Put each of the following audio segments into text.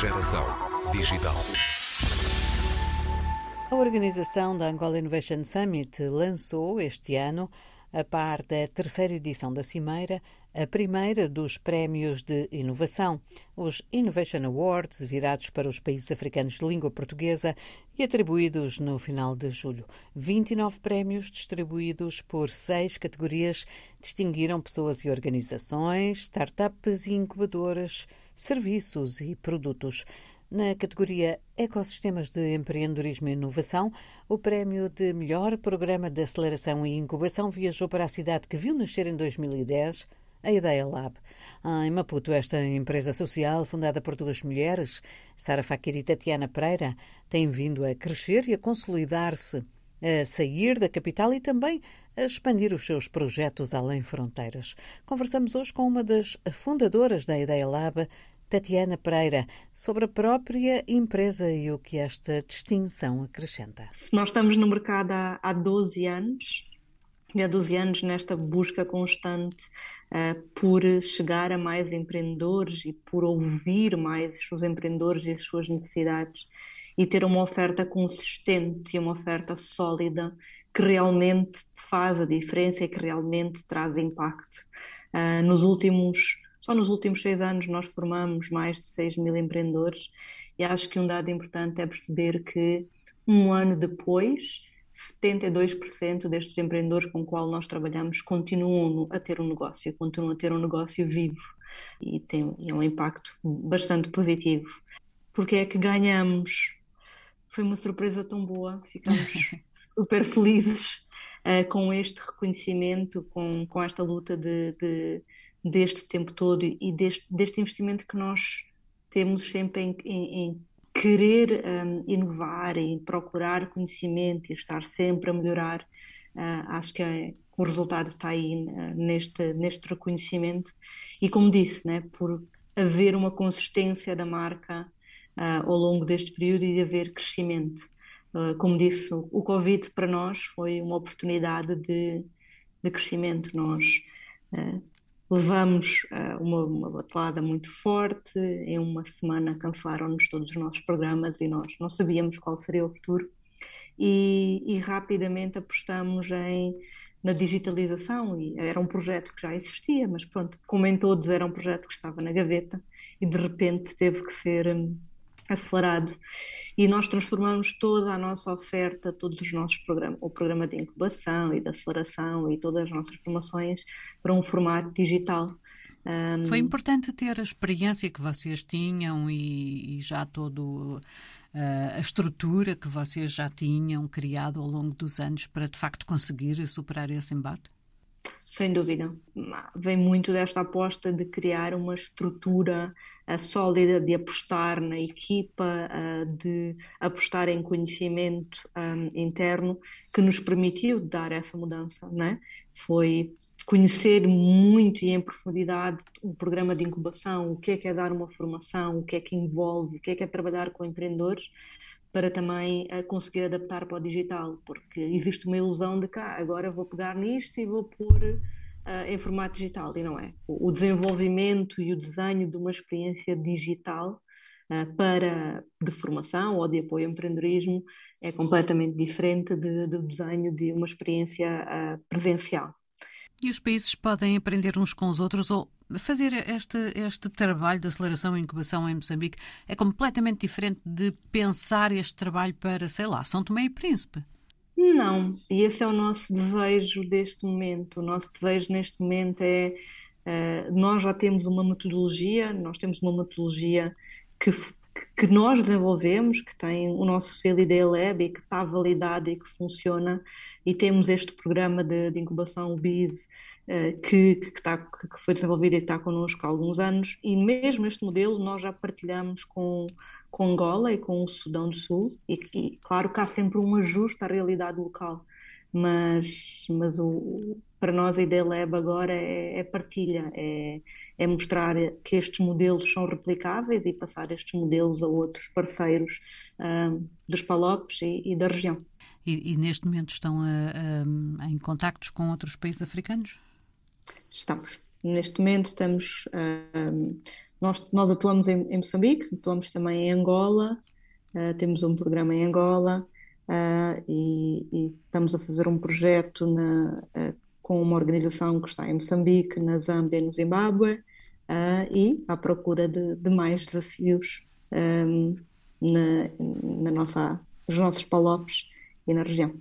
Geração digital. A organização da Angola Innovation Summit lançou este ano, a par da terceira edição da Cimeira, a primeira dos prémios de inovação, os Innovation Awards, virados para os países africanos de língua portuguesa e atribuídos no final de julho. 29 prémios distribuídos por seis categorias distinguiram pessoas e organizações, startups e incubadoras, serviços e produtos. Na categoria Ecossistemas de Empreendedorismo e Inovação, o prémio de melhor programa de aceleração e incubação viajou para a cidade que viu nascer em 2010 a Ideia Lab. Em Maputo, esta empresa social, fundada por duas mulheres, Sara Fakir e Tatiana Pereira, tem vindo a crescer e a consolidar-se, a sair da capital e também a expandir os seus projetos além fronteiras. Conversamos hoje com uma das fundadoras da Ideia Lab, Tatiana Pereira, sobre a própria empresa e o que esta distinção acrescenta. Nós estamos no mercado há, há 12 anos há 12 anos nesta busca constante uh, por chegar a mais empreendedores e por ouvir mais os empreendedores e as suas necessidades e ter uma oferta consistente e uma oferta sólida que realmente faz a diferença e que realmente traz impacto. Uh, nos últimos, só nos últimos seis anos nós formamos mais de 6 mil empreendedores e acho que um dado importante é perceber que um ano depois 72% destes empreendedores com o qual nós trabalhamos continuam a ter um negócio, continuam a ter um negócio vivo e tem é um impacto bastante positivo. Porque é que ganhamos? Foi uma surpresa tão boa, ficamos super felizes uh, com este reconhecimento, com, com esta luta de, de, deste tempo todo e deste, deste investimento que nós temos sempre em, em, em querer um, inovar e procurar conhecimento e estar sempre a melhorar, uh, acho que é, o resultado está aí uh, neste, neste reconhecimento. E como disse, né, por haver uma consistência da marca uh, ao longo deste período e haver crescimento. como disse, o Covid para nós foi uma oportunidade de, de crescimento. Nós Levamos uh, uma, uma batelada muito forte, em uma semana cancelaram-nos todos os nossos programas e nós não sabíamos qual seria o futuro. E, e rapidamente apostamos em, na digitalização e era um projeto que já existia, mas pronto, como em todos era um projeto que estava na gaveta e de repente teve que ser um, acelerado e nós transformamos toda a nossa oferta, todos os nossos programas, o programa de incubação e de aceleração e todas as nossas formações para um formato digital. Um... Foi importante ter a experiência que vocês tinham e, e já todo uh, a estrutura que vocês já tinham criado ao longo dos anos para de facto conseguir superar esse embate? Sem dúvida. Vem muito desta aposta de criar uma estrutura uh, sólida, de apostar na equipa, uh, de apostar em conhecimento um, interno, que nos permitiu dar essa mudança. Não é? Foi conhecer muito e em profundidade o programa de incubação, o que é que é dar uma formação, o que é que envolve, o que é que é trabalhar com empreendedores, para também uh, conseguir adaptar para o digital, porque existe uma ilusão de cá, agora vou pegar nisto e vou pôr uh, em formato digital, e não é. O, desenvolvimento e o desenho de uma experiência digital uh, para de formação ou de apoio ao empreendedorismo é completamente diferente do de, de desenho de uma experiência presencial. E os países podem aprender uns com os outros ou fazer este, este trabalho de aceleração e incubação em Moçambique é completamente diferente de pensar este trabalho para, sei lá, São Tomé e Príncipe. Não, e esse é o nosso desejo deste momento. O nosso desejo neste momento é. Uh, nós já temos uma metodologia, nós temos uma metodologia que, que nós desenvolvemos, que tem o nosso selo ID Lab e que está validado e que funciona, e temos este programa de, de incubação, o BIS, que, que, está, que foi desenvolvido e que está connosco há alguns anos, e mesmo este modelo nós já partilhamos com, com Angola e com o Sudão do Sul, e, e claro que há sempre um ajuste à realidade local, mas, mas o, para nós a ideia Lab agora é, é partilha, é, é, mostrar que estes modelos são replicáveis e passar estes modelos a outros parceiros um, dos Palopes e, e da região. E, e, neste momento estão a, a, em contactos com outros países africanos? Estamos. Neste momento estamos, uh, nós, nós atuamos em, em, Moçambique, atuamos também em Angola, uh, temos um programa em Angola uh, e, e, estamos a fazer um projeto na, com uma organização que está em Moçambique, na Zâmbia e no Zimbábue e à procura de, de mais desafios um, na, na nossa, nos nossos palopes e na região.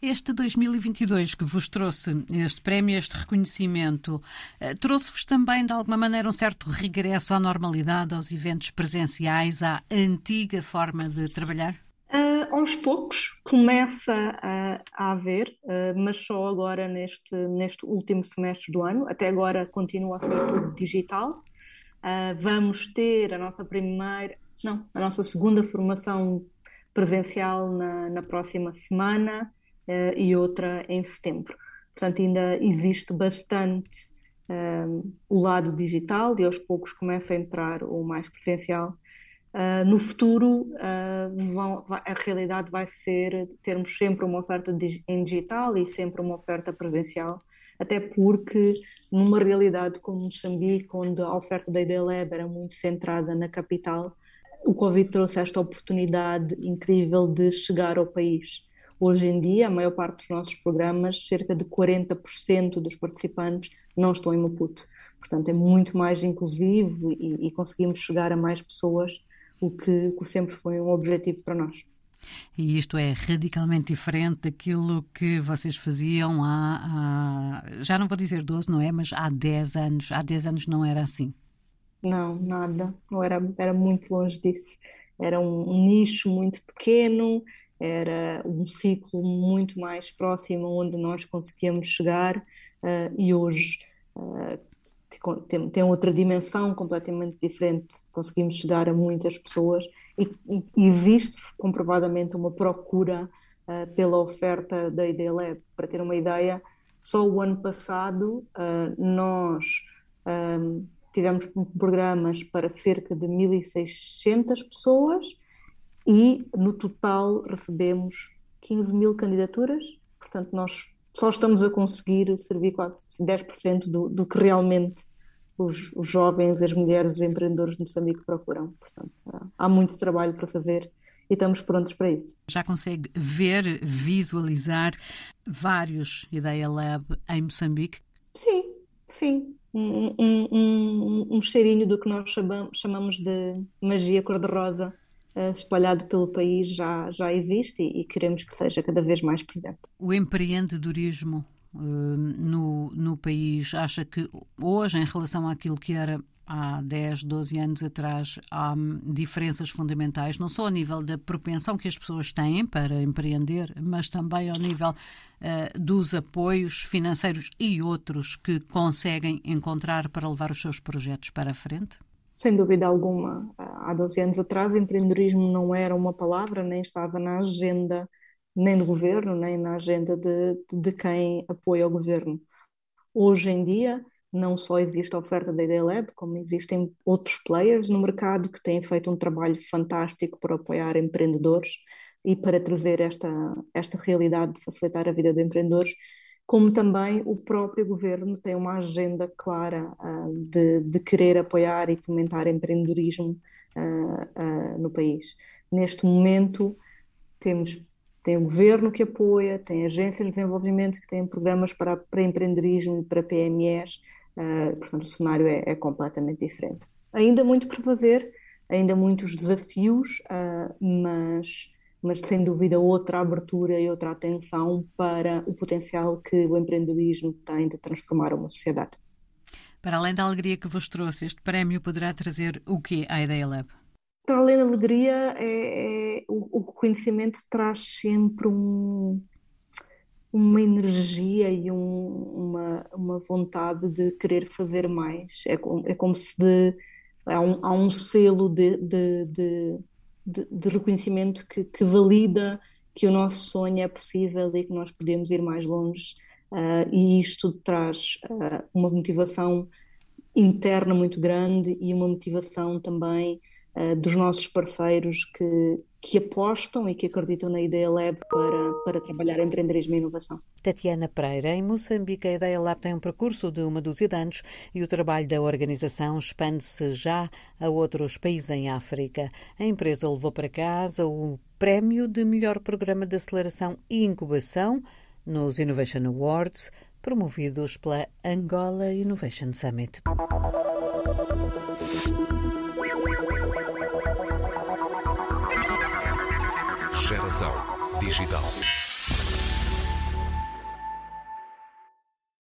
Este 2022 que vos trouxe este prémio, este reconhecimento, eh, trouxe-vos também de alguma maneira um certo regresso à normalidade, aos eventos presenciais, à antiga forma de trabalhar? Uh, aos poucos começa a, a haver, uh, mas só agora neste, neste último semestre do ano. Até agora continua a ser tudo digital. Uh, vamos ter a nossa primeira, não, a nossa segunda formação presencial na, na próxima semana uh, e outra em setembro. Portanto, ainda existe bastante uh, o lado digital e aos poucos começa a entrar o mais presencial. Uh, no futuro, vão, vai, a realidade vai ser termos sempre uma oferta em digital e sempre uma oferta presencial, até porque numa realidade como Moçambique, onde a oferta da IDLab era muito centrada na capital, o Covid trouxe esta oportunidade incrível de chegar ao país. Hoje em dia, a maior parte dos nossos programas, cerca de 40% dos participantes não estão em Maputo. Portanto, é muito mais inclusivo e, e conseguimos chegar a mais pessoas, o que, que sempre foi um objetivo para nós. E isto é radicalmente diferente daquilo que vocês faziam há, há, já não vou dizer 12, não é? Mas há 10 anos. Há 10 anos não era assim. Não, nada. Não era, era muito longe disso. Era um, nicho muito pequeno, era um ciclo muito mais próximo onde nós conseguíamos chegar uh, e hoje uh, tem, tem, outra dimensão completamente diferente. Conseguimos chegar a muitas pessoas e, e existe comprovadamente uma procura uh, pela oferta da IDLab. Para ter uma ideia, só o ano passado nós um, tivemos programas para cerca de 1.600 pessoas e no total recebemos 15 mil candidaturas, portanto nós só estamos a conseguir servir quase 10% do, do que realmente os, os, jovens, as mulheres, os empreendedores de Moçambique procuram. Portanto, há muito trabalho para fazer e estamos prontos para isso. Já consegue ver, visualizar vários Ideia Lab em Moçambique? Sim, sim. Um, um, um, cheirinho do que nós chamamos, de magia cor-de-rosa uh, espalhado pelo país já, já existe e, e, queremos que seja cada vez mais presente. O empreendedorismo uh, no, no país, acha que hoje, em relação àquilo que era há 10, 12 anos atrás, há diferenças fundamentais, não só ao nível da propensão que as pessoas têm para empreender, mas também ao nível uh, dos apoios financeiros e outros que conseguem encontrar para levar os seus projetos para a frente? Sem dúvida alguma, há 12 anos atrás, empreendedorismo não era uma palavra, nem estava na agenda nem do governo, nem na agenda de, de quem apoia o governo. Hoje em dia, não só existe a oferta da Ideia Lab, como existem outros players no mercado que têm feito um trabalho fantástico para apoiar empreendedores e para trazer esta, esta realidade de facilitar a vida de empreendedores como também o próprio governo tem uma agenda clara uh, de, de, querer apoiar e fomentar empreendedorismo uh, uh, no país. Neste momento, temos tem o governo que apoia, tem agências de desenvolvimento que têm programas para, para empreendedorismo e para PMEs, portanto, o cenário é, é, completamente diferente. Ainda muito por fazer, ainda muitos desafios, mas mas sem dúvida outra abertura e outra atenção para o potencial que o empreendedorismo tem de transformar uma sociedade. Para além da alegria que vos trouxe, este prémio poderá trazer o que à Ideia Lab? Para além da alegria, é, é, o, o, reconhecimento traz sempre um, uma energia e um, uma, uma vontade de querer fazer mais. É, é como se de, há, um, há um selo de, de, de de, de reconhecimento que, que, valida que o nosso sonho é possível e que nós podemos ir mais longe. Uh, e isto traz uh, uma motivação interna muito grande e uma motivação também uh, dos nossos parceiros que, que apostam e que acreditam na Ideia Lab para, para trabalhar empreendedorismo e inovação. Tatiana Pereira, em Moçambique, a Ideia Lab tem um percurso de uma dúzia de anos e o trabalho da organização expande-se já a outros países em África. A empresa levou para casa o prémio de melhor programa de aceleração e incubação nos Innovation Awards, promovidos pela Angola Innovation Summit. Digital.